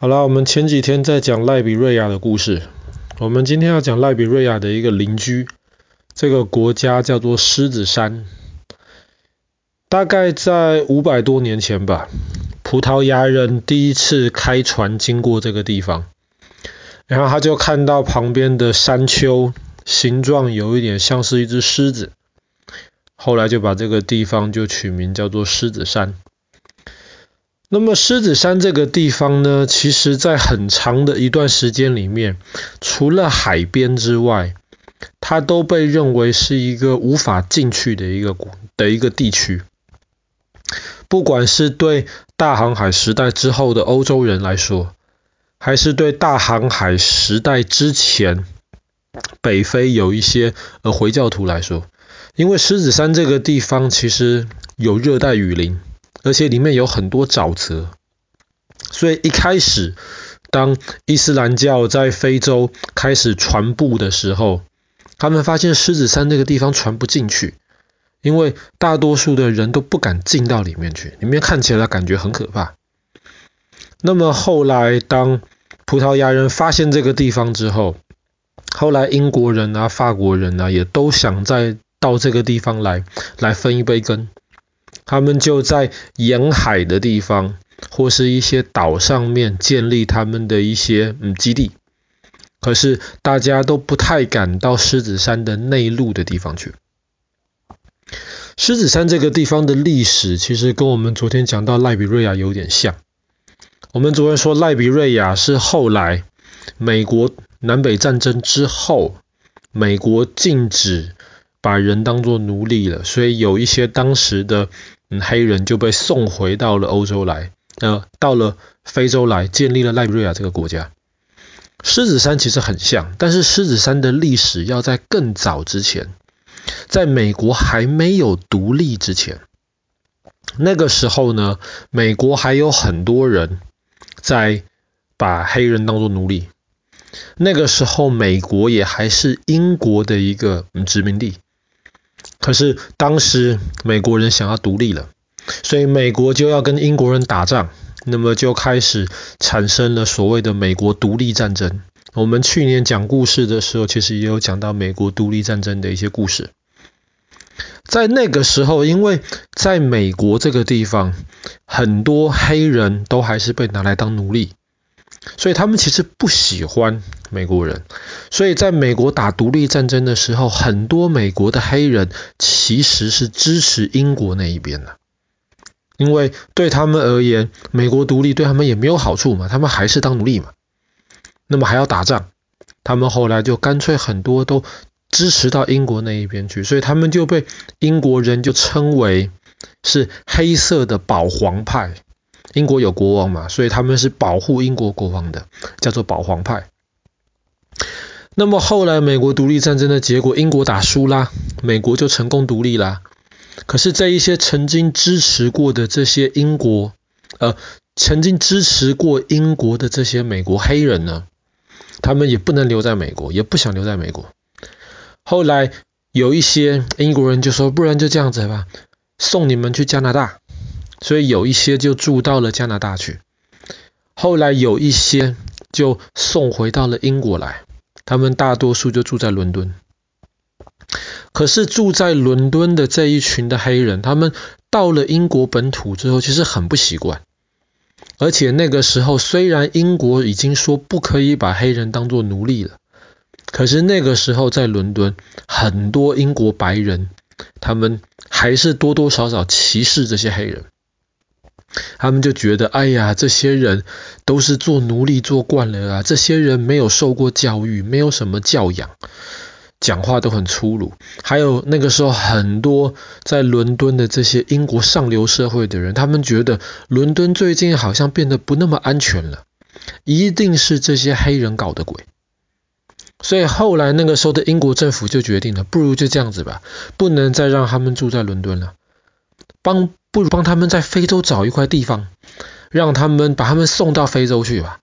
好了，我们前几天在讲赖比瑞亚的故事，我们今天要讲赖比瑞亚的一个邻居，这个国家叫做狮子山。大概在五百多年前吧，葡萄牙人第一次开船经过这个地方，然后他就看到旁边的山丘形状有一点像是一只狮子，后来就把这个地方就取名叫做狮子山。那么狮子山这个地方呢，其实在很长的一段时间里面，除了海边之外，它都被认为是一个无法进去的一个的一个地区。不管是对大航海时代之后的欧洲人来说，还是对大航海时代之前北非有一些呃回教徒来说，因为狮子山这个地方其实有热带雨林。而且里面有很多沼泽，所以一开始，当伊斯兰教在非洲开始传播的时候，他们发现狮子山那个地方传不进去，因为大多数的人都不敢进到里面去，里面看起来感觉很可怕。那么后来，当葡萄牙人发现这个地方之后，后来英国人啊、法国人啊，也都想再到这个地方来，来分一杯羹。他们就在沿海的地方，或是一些岛上面建立他们的一些嗯基地。可是大家都不太敢到狮子山的内陆的地方去。狮子山这个地方的历史，其实跟我们昨天讲到赖比瑞亚有点像。我们昨天说赖比瑞亚是后来美国南北战争之后，美国禁止把人当作奴隶了，所以有一些当时的。嗯，黑人就被送回到了欧洲来，呃，到了非洲来，建立了赖比瑞亚这个国家。狮子山其实很像，但是狮子山的历史要在更早之前，在美国还没有独立之前，那个时候呢，美国还有很多人在把黑人当作奴隶。那个时候，美国也还是英国的一个殖民地。可是当时美国人想要独立了，所以美国就要跟英国人打仗，那么就开始产生了所谓的美国独立战争。我们去年讲故事的时候，其实也有讲到美国独立战争的一些故事。在那个时候，因为在美国这个地方，很多黑人都还是被拿来当奴隶。所以他们其实不喜欢美国人，所以在美国打独立战争的时候，很多美国的黑人其实是支持英国那一边的，因为对他们而言，美国独立对他们也没有好处嘛，他们还是当奴隶嘛，那么还要打仗，他们后来就干脆很多都支持到英国那一边去，所以他们就被英国人就称为是黑色的保皇派。英国有国王嘛，所以他们是保护英国国王的，叫做保皇派。那么后来美国独立战争的结果，英国打输啦，美国就成功独立啦。可是这一些曾经支持过的这些英国，呃，曾经支持过英国的这些美国黑人呢，他们也不能留在美国，也不想留在美国。后来有一些英国人就说，不然就这样子吧，送你们去加拿大。所以有一些就住到了加拿大去，后来有一些就送回到了英国来，他们大多数就住在伦敦。可是住在伦敦的这一群的黑人，他们到了英国本土之后，其实很不习惯。而且那个时候，虽然英国已经说不可以把黑人当作奴隶了，可是那个时候在伦敦，很多英国白人，他们还是多多少少歧视这些黑人。他们就觉得，哎呀，这些人都是做奴隶做惯了啊，这些人没有受过教育，没有什么教养，讲话都很粗鲁。还有那个时候，很多在伦敦的这些英国上流社会的人，他们觉得伦敦最近好像变得不那么安全了，一定是这些黑人搞的鬼。所以后来那个时候的英国政府就决定了，不如就这样子吧，不能再让他们住在伦敦了，帮。不如帮他们在非洲找一块地方，让他们把他们送到非洲去吧。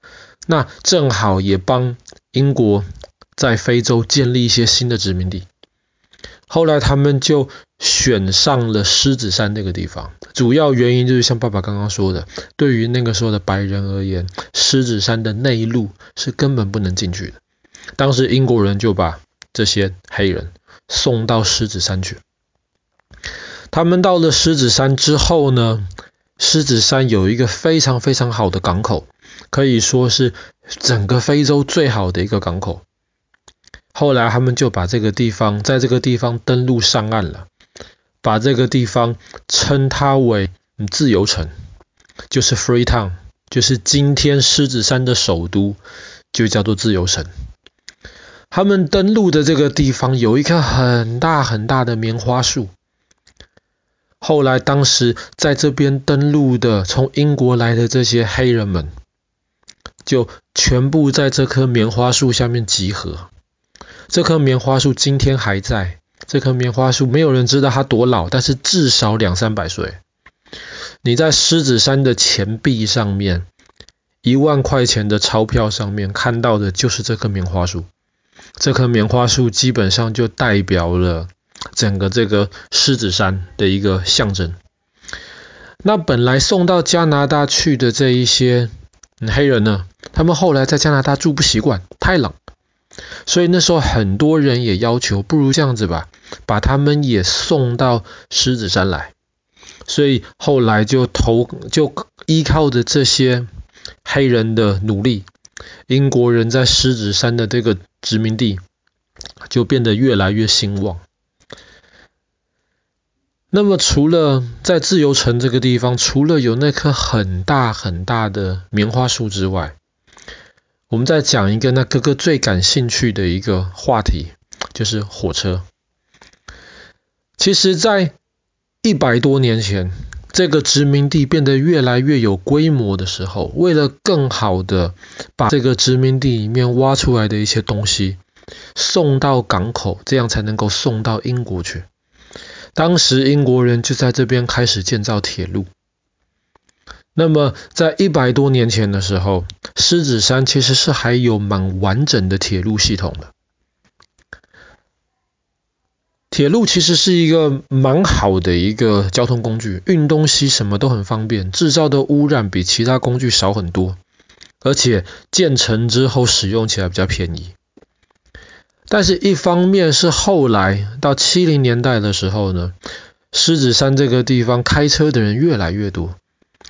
那正好也帮英国在非洲建立一些新的殖民地。后来他们就选上了狮子山那个地方，主要原因就是像爸爸刚刚说的，对于那个时候的白人而言，狮子山的内陆是根本不能进去的。当时英国人就把这些黑人送到狮子山去。他们到了狮子山之后呢，狮子山有一个非常非常好的港口，可以说是整个非洲最好的一个港口。后来他们就把这个地方，在这个地方登陆上岸了，把这个地方称它为自由城，就是 Freetown，就是今天狮子山的首都，就叫做自由城。他们登陆的这个地方有一棵很大很大的棉花树。后来，当时在这边登陆的从英国来的这些黑人们，就全部在这棵棉花树下面集合。这棵棉花树今天还在。这棵棉花树没有人知道它多老，但是至少两三百岁。你在狮子山的钱币上面，一万块钱的钞票上面看到的就是这棵棉花树。这棵棉花树基本上就代表了。整个这个狮子山的一个象征。那本来送到加拿大去的这一些黑人呢，他们后来在加拿大住不习惯，太冷，所以那时候很多人也要求，不如这样子吧，把他们也送到狮子山来。所以后来就投就依靠着这些黑人的努力，英国人在狮子山的这个殖民地就变得越来越兴旺。那么，除了在自由城这个地方，除了有那棵很大很大的棉花树之外，我们再讲一个那哥哥最感兴趣的一个话题，就是火车。其实，在一百多年前，这个殖民地变得越来越有规模的时候，为了更好的把这个殖民地里面挖出来的一些东西送到港口，这样才能够送到英国去。当时英国人就在这边开始建造铁路。那么在一百多年前的时候，狮子山其实是还有蛮完整的铁路系统的。铁路其实是一个蛮好的一个交通工具，运东西什么都很方便，制造的污染比其他工具少很多，而且建成之后使用起来比较便宜。但是，一方面是后来到七零年代的时候呢，狮子山这个地方开车的人越来越多，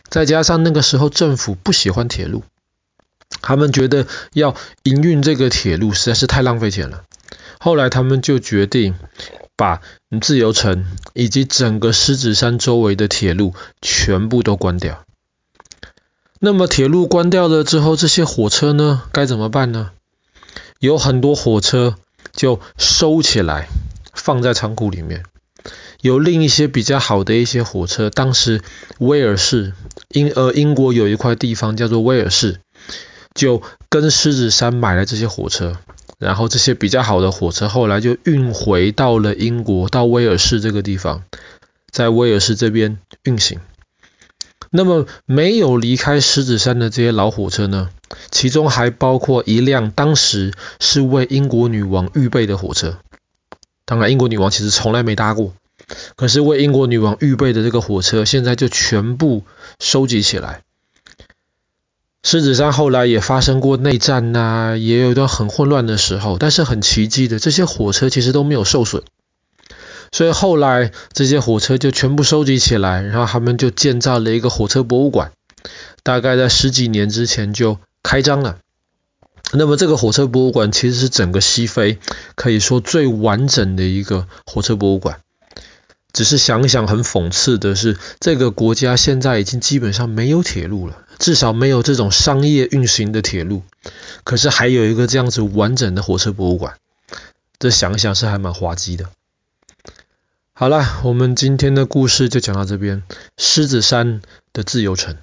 再加上那个时候政府不喜欢铁路，他们觉得要营运这个铁路实在是太浪费钱了。后来他们就决定把自由城以及整个狮子山周围的铁路全部都关掉。那么铁路关掉了之后，这些火车呢，该怎么办呢？有很多火车。就收起来，放在仓库里面。有另一些比较好的一些火车，当时威尔士英呃英国有一块地方叫做威尔士，就跟狮子山买了这些火车，然后这些比较好的火车后来就运回到了英国，到威尔士这个地方，在威尔士这边运行。那么没有离开狮子山的这些老火车呢，其中还包括一辆当时是为英国女王预备的火车。当然，英国女王其实从来没搭过，可是为英国女王预备的这个火车，现在就全部收集起来。狮子山后来也发生过内战呐、啊，也有一段很混乱的时候，但是很奇迹的，这些火车其实都没有受损。所以后来这些火车就全部收集起来，然后他们就建造了一个火车博物馆，大概在十几年之前就开张了。那么这个火车博物馆其实是整个西非可以说最完整的一个火车博物馆。只是想想很讽刺的是，这个国家现在已经基本上没有铁路了，至少没有这种商业运行的铁路。可是还有一个这样子完整的火车博物馆，这想想是还蛮滑稽的。好了，我们今天的故事就讲到这边。狮子山的自由城。